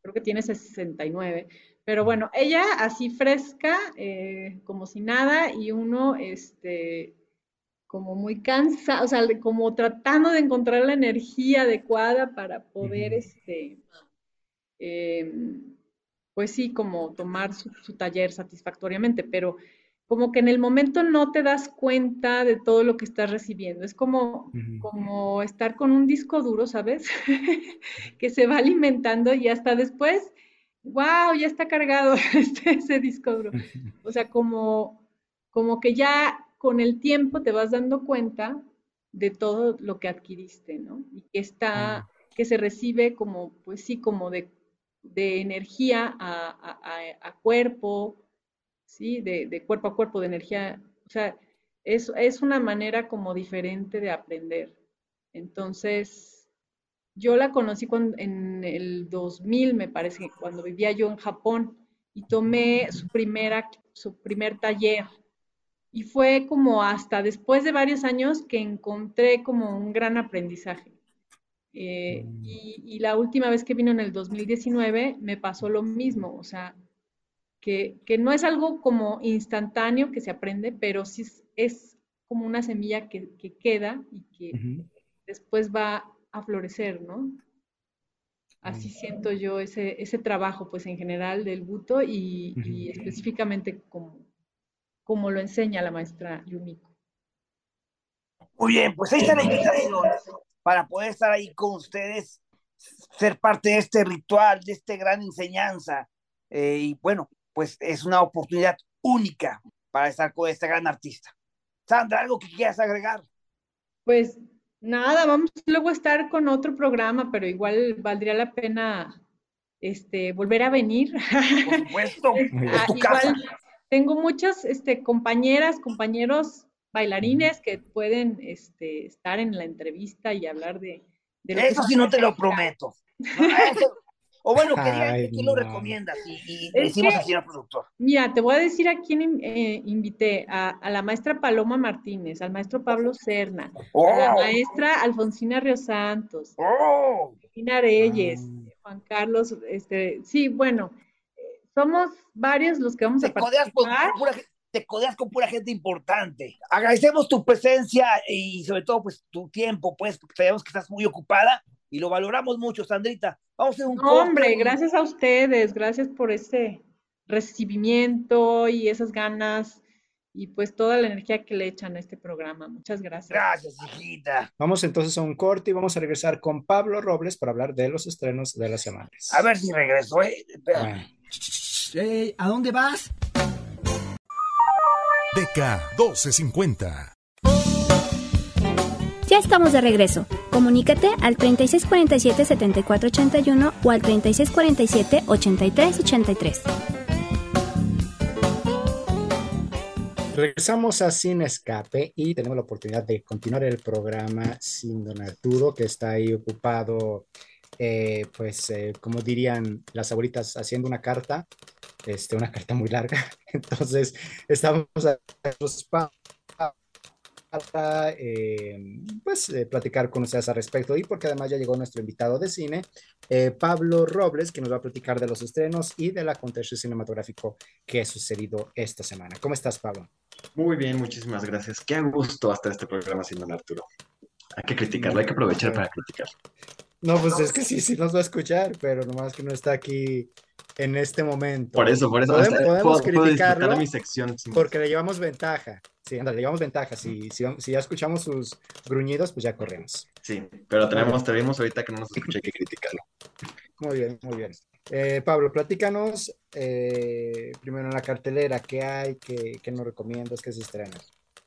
creo que tiene 69. Pero bueno, ella así fresca, eh, como si nada, y uno, este, como muy cansado, o sea, como tratando de encontrar la energía adecuada para poder, este, em, pues sí, como tomar su, taller satisfactoriamente, pero como que en el momento no te das cuenta de todo lo que estás recibiendo. Es como, como estar con un disco duro, ¿sabes? <laughs> que se va alimentando y hasta después, wow, ya está cargado <laughs> este, ese disco duro. <laughs> O sea, como, como que ya con el tiempo te vas dando cuenta de todo lo que adquiriste, ¿no? Y que está, que se recibe como, pues sí, como de, energía a, cuerpo, ¿sí? De, cuerpo a cuerpo, de energía, o sea, es, es una manera como diferente de aprender. Entonces, yo la conocí cuando, en el 2000, me parece, cuando vivía yo en Japón, y tomé su, primera, su primer taller y fue como hasta después de varios años que encontré como un gran aprendizaje. Eh, mm. y, la última vez que vino en el 2019 me pasó lo mismo, o sea, que, no es algo como instantáneo que se aprende, pero sí es, como una semilla que, queda y que después va a florecer, ¿no? Así mm. siento yo ese, ese trabajo, pues en general del buto y, y específicamente como como lo enseña la maestra Yumiko. Muy bien, pues ahí está la invitación para poder estar ahí con ustedes, ser parte de este ritual, de esta gran enseñanza. Eh, y bueno, pues es una oportunidad única para estar con esta gran artista. Sandra, ¿algo que quieras agregar? Pues nada, vamos luego a estar con otro programa, pero igual valdría la pena este, volver a venir. Por supuesto, <laughs> es tu casa. Tengo muchas este, compañeras, compañeros bailarines que pueden este, estar en la entrevista y hablar de... Eso sí no te lo prometo. O bueno, quería ¿quién lo recomiendas? Y, decimos así al productor. Mira, te voy a decir a quién eh, invité, a, la maestra Paloma Martínez, al maestro Pablo Serna, a la oh. maestra Alfonsina Ríos Santos, oh. Reyes, ah. Juan Carlos, este, sí, bueno, somos varios los que vamos a participar. te codeas con pura gente importante. Agradecemos tu presencia y sobre todo pues tu tiempo, pues sabemos que estás muy ocupada y lo valoramos mucho, Sandrita. Vamos a hacer un Hombre, gracias a ustedes, gracias por ese recibimiento y esas ganas y pues toda la energía que le echan a este programa. Muchas gracias. Gracias, hijita. Vamos entonces a un corte y vamos a regresar con Pablo Robles para hablar de los estrenos de la semana. A ver si regreso, ¿eh? ¿A dónde vas? DK 1250. Ya estamos de regreso. Comunícate al 3647-7481 o al 3647-8383. Regresamos a Sin Escape y tenemos la oportunidad de continuar el programa sin Don Arturo, que está ahí ocupado, eh, pues, eh, como dirían las abuelitas, haciendo una carta este, una carta muy larga. <laughs> Entonces, estamos a para eh, pues, eh, platicar con ustedes al respecto y porque además ya llegó nuestro invitado de cine, eh, Pablo Robles, que nos va a platicar de los estrenos y del acontecer cinematográfico que ha sucedido esta semana. ¿Cómo estás, Pablo? Muy bien, muchísimas gracias. Qué gusto hasta este programa sin don Arturo. Hay que criticarlo, hay que aprovechar para criticar. No, pues es que sí, sí nos va a escuchar, pero nomás que no está aquí en este momento. Por eso, por eso. Podemos, criticarlo mi sección. Porque le llevamos ventaja. Sí, anda, le llevamos ventaja. Si, si, si, ya escuchamos sus gruñidos, pues ya corremos. Sí, pero tenemos, tenemos ahorita que no nos escuche, hay que criticarlo. Muy bien, muy bien. Eh, Pablo, platícanos eh, primero en la cartelera, ¿qué hay? ¿Qué, qué nos recomiendas? ¿Qué se estrena?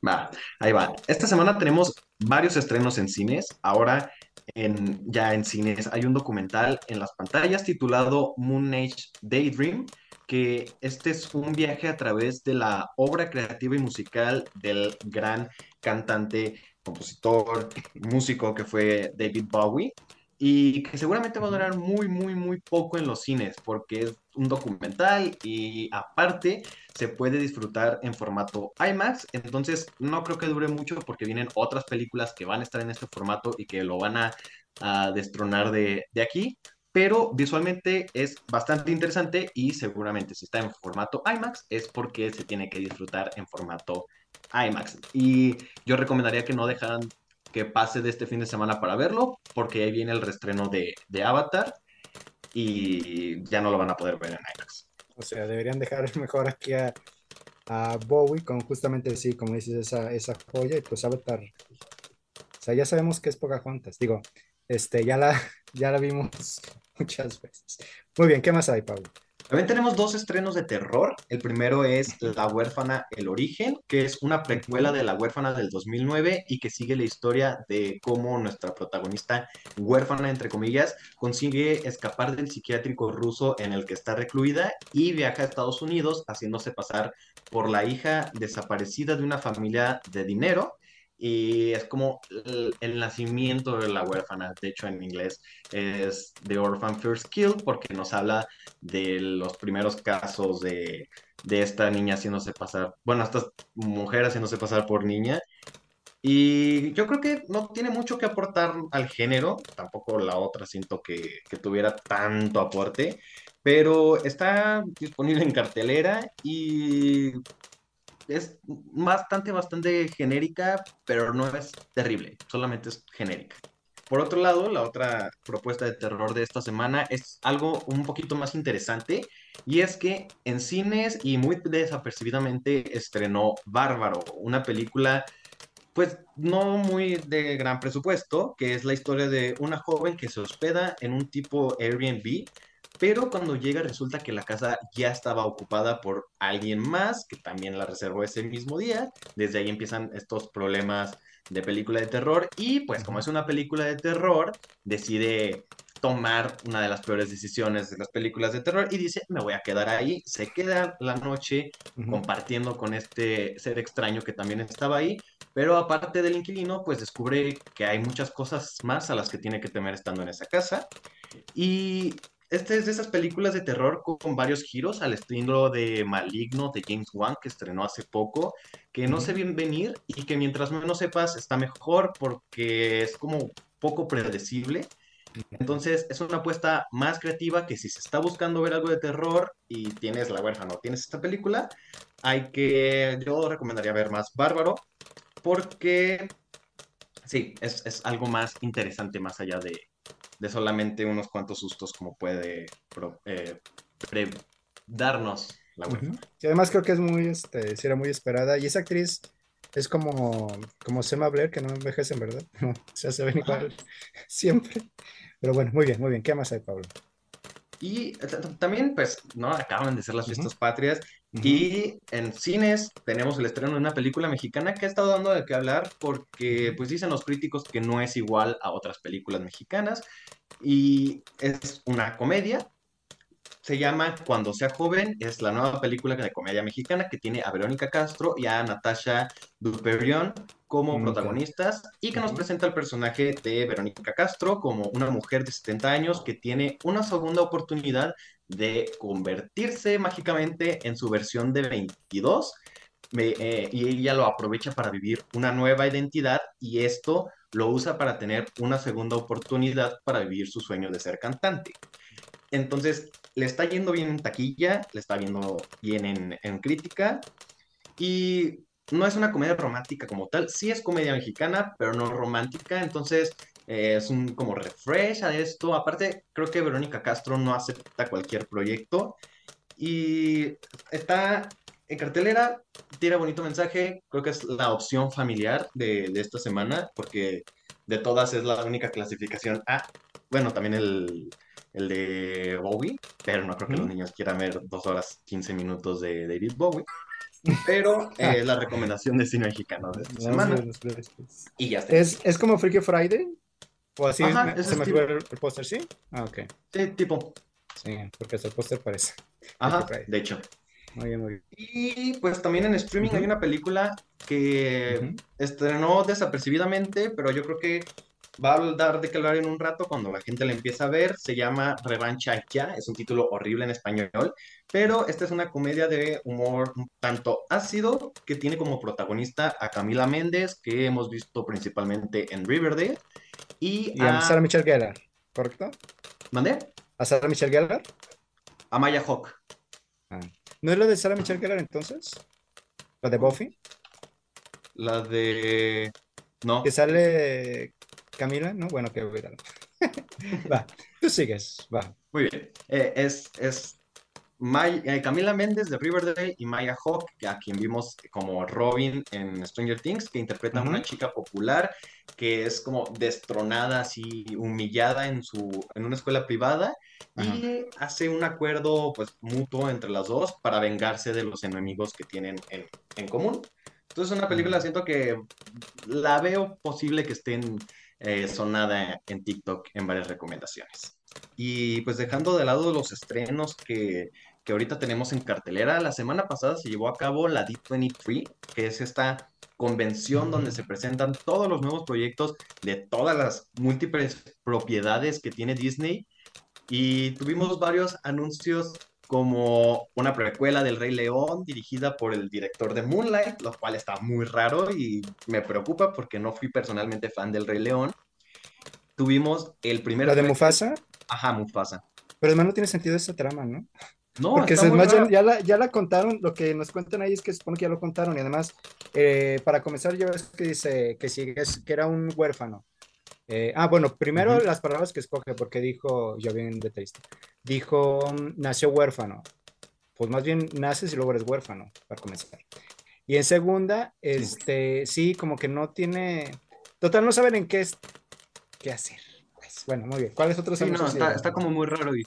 Va, ahí va. Esta semana tenemos varios estrenos en cines. Ahora en, ya en cines. Hay un documental en las pantallas titulado Moon Age Daydream, que este es un viaje a través de la obra creativa y musical del gran cantante, compositor, músico que fue David Bowie y que seguramente va a durar muy, muy, muy poco en los cines porque es un documental y aparte se puede disfrutar en formato IMAX, entonces no creo que dure mucho porque vienen otras películas que van a estar en este formato y que lo van a, destronar de, aquí, pero visualmente es bastante interesante y seguramente si está en formato IMAX es porque se tiene que disfrutar en formato IMAX. Y yo recomendaría que no dejaran que pase de este fin de semana para verlo, porque ahí viene el restreno de, de Avatar y ya no lo van a poder ver en IMAX. O sea, deberían dejar <laughs> mejor aquí a, a Bowie con justamente, sí, como dices, esa, esa joya y pues Avatar. O sea, ya sabemos que es Pocahontas. Digo, este, ya la, <laughs> ya la vimos <laughs> muchas veces. Muy bien, ¿qué más hay, Pablo? También tenemos dos estrenos de terror. El primero es La huérfana, el origen, que es una precuela de La huérfana del 2009 y que sigue la historia de cómo nuestra protagonista, huérfana entre comillas, consigue escapar del psiquiátrico ruso en el que está recluida y viaja a Estados Unidos haciéndose pasar por la hija desaparecida de una familia de dinero y es como el, el, nacimiento de la huérfana. De hecho, en inglés es The Orphan First Kill, porque nos habla de los primeros casos de, de esta niña haciéndose pasar, bueno, esta mujer haciéndose pasar por niña. Y yo creo que no tiene mucho que aportar al género, tampoco la otra siento que, que tuviera tanto aporte, pero está disponible en cartelera y es bastante, bastante genérica, pero no es terrible, solamente es genérica. Por otro lado, la otra propuesta de terror de esta semana es algo un poquito más interesante, y es que en cines y muy desapercibidamente estrenó Bárbaro, una película pues no muy de gran presupuesto, que es la historia de una joven que se hospeda en un tipo Airbnb pero cuando llega resulta que la casa ya estaba ocupada por alguien más que también la reservó ese mismo día. Desde ahí empiezan estos problemas de película de terror y pues como es una película de terror, decide tomar una de las peores decisiones de las películas de terror y dice, me voy a quedar ahí, se queda la noche compartiendo con este ser extraño que también estaba ahí, pero aparte del inquilino, pues descubre que hay muchas cosas más a las que tiene que temer estando en esa casa. Y este es de esas películas de terror con, varios giros al estilo de Maligno de James Wan que estrenó hace poco, que no se ven venir y que mientras menos sepas está mejor porque es como poco predecible. Entonces es una apuesta más creativa que si se está buscando ver algo de terror y tienes la huérfana o tienes esta película, hay que, yo recomendaría ver más Bárbaro porque sí, es, es algo más interesante más allá de, de solamente unos cuantos sustos como puede eh, darnos la web. Y además creo que es muy, este, era muy esperada. Y esa actriz es como, como Sema Blair, que no envejece, en verdad. <laughs> o sea, se ven igual <laughs> siempre. Pero bueno, muy bien, muy bien. ¿Qué más hay, Pablo? Y eh, también, pues, ¿no? Acaban de ser las fiestas patrias y en cines tenemos el estreno de una película mexicana que ha estado dando de qué hablar porque pues dicen los críticos que no es igual a otras películas mexicanas y es una comedia. Se llama Cuando sea joven, es la nueva película de comedia mexicana que tiene a Verónica Castro y a Natasha Duperión como protagonistas y que nos presenta el personaje de Verónica Castro como una mujer de 70 años que tiene una segunda oportunidad de convertirse mágicamente en su versión de 22 eh, y ella lo aprovecha para vivir una nueva identidad y esto lo usa para tener una segunda oportunidad para vivir su sueño de ser cantante. Entonces, le está yendo bien en taquilla, le está yendo bien en, en crítica y no es una comedia romántica como tal, sí es comedia mexicana, pero no romántica, entonces eh, es un como refresh a esto. Aparte, creo que Verónica Castro no acepta cualquier proyecto. Y está en cartelera, tiene bonito mensaje. Creo que es la opción familiar de, de esta semana, porque de todas es la única clasificación A. Bueno, también el, el de Bowie, pero no creo que los niños quieran ver dos horas 15 minutos de David Bowie. Pero <laughs> eh, la recomendación de cine mexicano de esta semana. Y ya está. ¿Es, ¿Es como Freaky Friday? ¿O así se me fue el, póster, sí? Ah, ok. Sí, tipo. Sí, porque el póster parece. Ajá, de hecho. Muy bien, muy bien. Y pues también en streaming hay una película que estrenó desapercibidamente, pero yo creo que va a dar de qué hablar en un rato cuando la gente la empieza a ver. Se llama Revancha Ya, es un título horrible en español, pero esta es una comedia de humor un tanto ácido que tiene como protagonista a Camila Méndez, que hemos visto principalmente en Riverdale. Y, a Sarah Michelle Gellar, ¿correcto? ¿Mandé? ¿A Sarah Michelle Gellar? A Maya Hawk. Ah. ¿No es la de Sarah Michelle Gellar entonces? ¿La de Buffy? La de... No. Que sale Camila, ¿no? Bueno, que <laughs> va, tú sigues, va. Muy bien. Eh, es, es May- eh, Camila Méndez de Riverdale y Maya Hawk, a quien vimos como Robin en Stranger Things, que interpreta a una chica popular que es como destronada, así humillada en su, en una escuela privada y hace un acuerdo pues mutuo entre las dos para vengarse de los enemigos que tienen en, en común. Entonces es una película, siento que la veo posible que esté en, eh, sonada en TikTok en varias recomendaciones. Y pues dejando de lado los estrenos que, que ahorita tenemos en cartelera, la semana pasada se llevó a cabo la D23, que es esta convención donde se presentan todos los nuevos proyectos de todas las múltiples propiedades que tiene Disney. Y tuvimos varios anuncios como una precuela del Rey León dirigida por el director de Moonlight, lo cual está muy raro y me preocupa porque no fui personalmente fan del Rey León. Tuvimos el primer... ¿La de Mufasa? Ajá, Mufasa. Pero además no tiene sentido esa trama, ¿no? No, Porque está se- muy más ya, ya la, ya la contaron, lo que nos cuentan ahí es que se supone que ya lo contaron y además, eh, para comenzar, ya ves que dice que, si es, que era un huérfano. Eh, ah, bueno, primero Ujú. las palabras que escoge, porque dijo, yo bien detallista, dijo, nació huérfano. Pues más bien naces y luego eres huérfano, para comenzar. Y en segunda, este, sí, como que no tiene, total, no saben en qué es, qué hacer. Pues, bueno, muy bien. ¿Cuáles otros Sí, no, está, está como muy raro y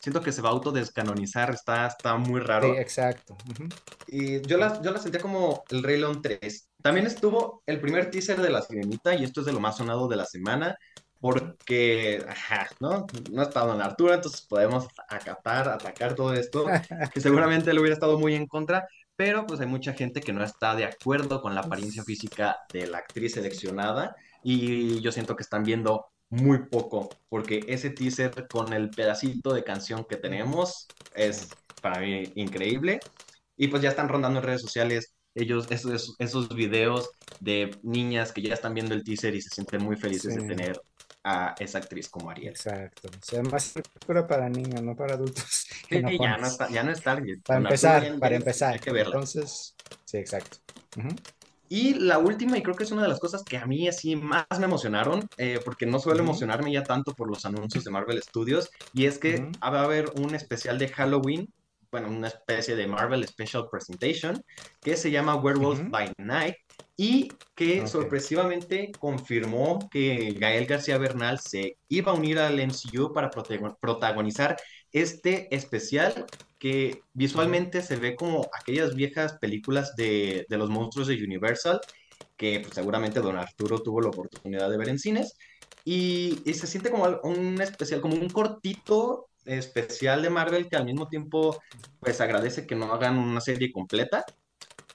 siento que se va a autodescanonizar, está, está muy Sí, raro. exacto. Ujú. Y yo la, yo la sentía como el Rey León 3. También estuvo el primer teaser de La Sirenita, y esto es de lo más sonado de la semana, porque, ajá, ¿no? No está Don Arturo, entonces podemos acatar, atacar todo esto, <laughs> que seguramente le hubiera estado muy en contra, pero pues hay mucha gente que no está de acuerdo con la apariencia física de la actriz seleccionada, y yo siento que están viendo muy poco, porque ese teaser con el pedacito de canción que tenemos es para mí increíble. Y pues ya están rondando en redes sociales ellos, esos, esos, videos de niñas que ya están viendo el teaser y se sienten muy felices Sí. de tener a esa actriz como Ariel. Exacto. O sea, más película para niños, no para adultos. <laughs> Sí, ya, enojones. no está, ya no es target. Para empezar, ya- para ya empezar. Hay que verla. Entonces, sí, exacto. Ujú. Y la última, y creo que es una de las cosas que a mí así más me emocionaron, eh, porque no suelo Ujú. emocionarme ya tanto por los anuncios de Marvel Studios, y es que Ujú. va a haber un especial de Halloween, bueno, una especie de Marvel Special Presentation, que se llama Werewolf Ujú. by Night, y que sorpresivamente confirmó que Gael García Bernal se iba a unir al MCU para protago- protagonizar este especial que visualmente se ve como aquellas viejas películas de, de los monstruos de Universal, que pues, seguramente don Arturo tuvo la oportunidad de ver en cines, y, y se siente como un especial, como un cortito especial de Marvel que al mismo tiempo pues agradece que no hagan una serie completa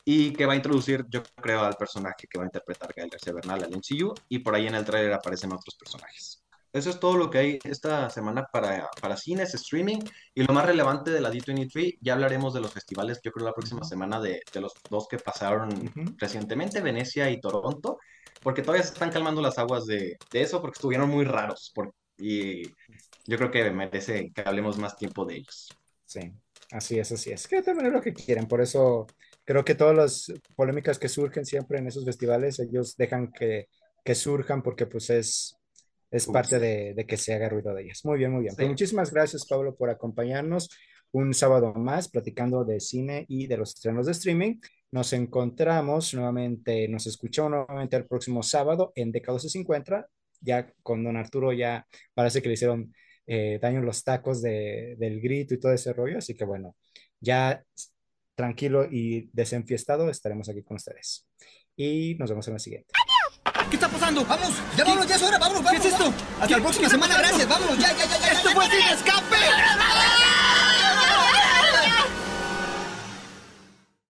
y que va a introducir, yo creo, al personaje que va a interpretar Gael García Bernal al MCU y por ahí en el trailer aparecen otros personajes. Eso es todo lo que hay esta semana para, para cines, streaming y lo más relevante de la D23. Ya hablaremos de los festivales, yo creo, la próxima semana de, de los dos que pasaron recientemente, Venecia y Toronto, porque todavía se están calmando las aguas de, de eso porque estuvieron muy raros por- y yo creo que merece que hablemos más tiempo de ellos. Sí, así es, así es. Que también es lo que quieren. Por eso creo que todas las polémicas que surgen siempre en esos festivales, ellos dejan que, que surjan porque pues es, es parte de, de que se haga ruido de ellas. Muy bien, muy bien. Pues Sí. muchísimas gracias, Pablo, por acompañarnos un sábado más platicando de cine y de los estrenos de streaming. Nos encontramos nuevamente, nos escuchamos nuevamente el próximo sábado en Décados se encuentra, ya con don Arturo ya parece que le hicieron eh, daño los tacos de, del grito y todo ese rollo, así que bueno, ya tranquilo y desenfiestado estaremos aquí con ustedes. Y nos vemos en la siguiente. ¿Qué está pasando? ¡Vamos! ¡Ya vámonos! ¡Ya es hora! ¡Vámonos! ¿Qué es esto? Hasta la próxima semana, gracias. ¡Vámonos! ¡Ya, ya, ya! ya ¡Esto fue sin escape!